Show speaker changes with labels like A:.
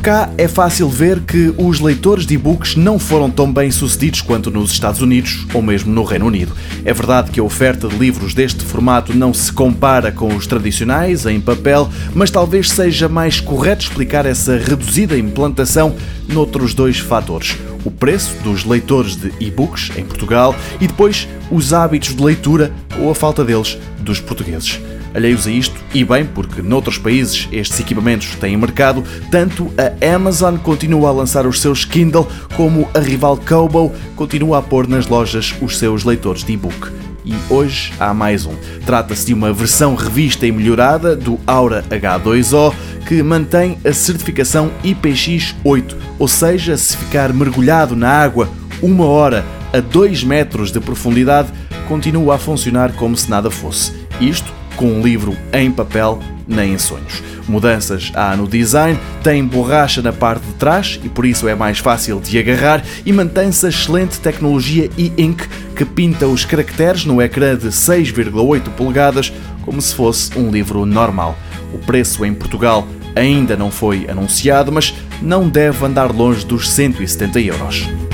A: cá é fácil ver que os leitores de e-books não foram tão bem sucedidos quanto nos Estados Unidos ou mesmo no Reino Unido. É verdade que a oferta de livros deste formato não se compara com os tradicionais em papel, mas talvez seja mais correto explicar essa reduzida implantação noutros dois fatores: o preço dos leitores de e-books em Portugal e depois os hábitos de leitura ou a falta deles dos portugueses. Alheios a isto, e bem, porque noutros países estes equipamentos têm mercado, tanto a Amazon continua a lançar os seus Kindle, como a rival Kobo continua a pôr nas lojas os seus leitores de e-book. E hoje há mais um. Trata-se de uma versão revista e melhorada do Aura H2O que mantém a certificação IPX8, ou seja, se ficar mergulhado na água uma hora a 2 metros de profundidade, continua a funcionar como se nada fosse. Isto com um livro em papel nem em sonhos. Mudanças há no design, tem borracha na parte de trás e por isso é mais fácil de agarrar e mantém-se a excelente tecnologia e-ink que pinta os caracteres no ecrã de 6,8 polegadas como se fosse um livro normal. O preço em Portugal ainda não foi anunciado, mas não deve andar longe dos 170 euros.